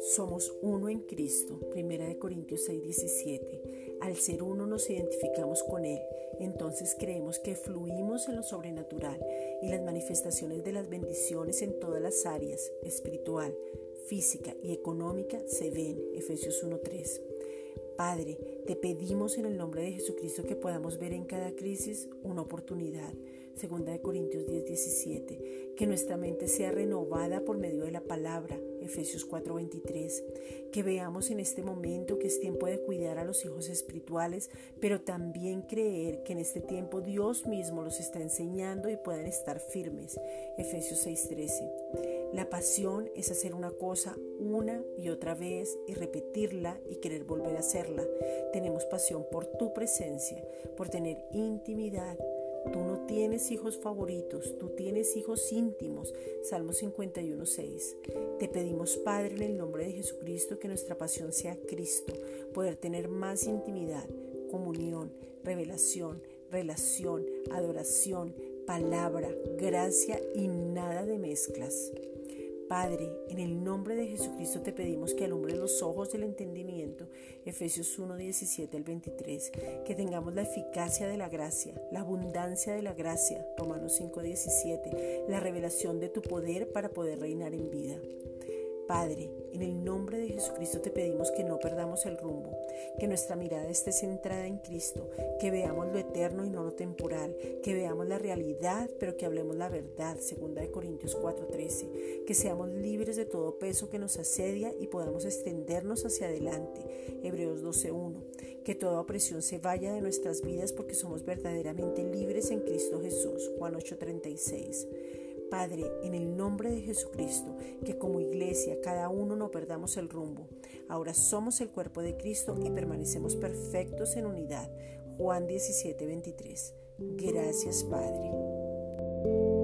Somos uno en Cristo, 1 Corintios 6, 17. Al ser uno nos identificamos con Él, entonces creemos que fluimos en lo sobrenatural y las manifestaciones de las bendiciones en todas las áreas, espiritual, física y económica, se ven. Efesios 1.3. Padre, te pedimos en el nombre de Jesucristo que podamos ver en cada crisis una oportunidad. Segunda de Corintios 10:17. Que nuestra mente sea renovada por medio de la palabra. Efesios 4:23. Que veamos en este momento que es tiempo de cuidar a los hijos espirituales, pero también creer que en este tiempo Dios mismo los está enseñando y puedan estar firmes. Efesios 6:13. La pasión es hacer una cosa una y otra vez y repetirla y querer volver a hacerla. Tenemos pasión por tu presencia, por tener intimidad. Tú no tienes hijos favoritos, tú tienes hijos íntimos. Salmo 51.6. Te pedimos, Padre, en el nombre de Jesucristo, que nuestra pasión sea Cristo, poder tener más intimidad, comunión, revelación, relación, adoración, palabra, gracia y nada de mezclas. Padre, en el nombre de Jesucristo te pedimos que alumbre los ojos del entendimiento, Efesios 1, 17 al 23, que tengamos la eficacia de la gracia, la abundancia de la gracia, Romanos 5, 17, la revelación de tu poder para poder reinar en vida. Padre, en el nombre de Jesucristo te pedimos que no perdamos el rumbo, que nuestra mirada esté centrada en Cristo, que veamos lo eterno y no lo temporal, que veamos la realidad, pero que hablemos la verdad, segunda de Corintios 4:13, que seamos libres de todo peso que nos asedia y podamos extendernos hacia adelante, Hebreos 12:1, que toda opresión se vaya de nuestras vidas porque somos verdaderamente libres en Cristo Jesús, Juan 8:36. Padre, en el nombre de Jesucristo, que como iglesia cada uno no perdamos el rumbo. Ahora somos el cuerpo de Cristo y permanecemos perfectos en unidad. Juan 17, 23. Gracias, Padre.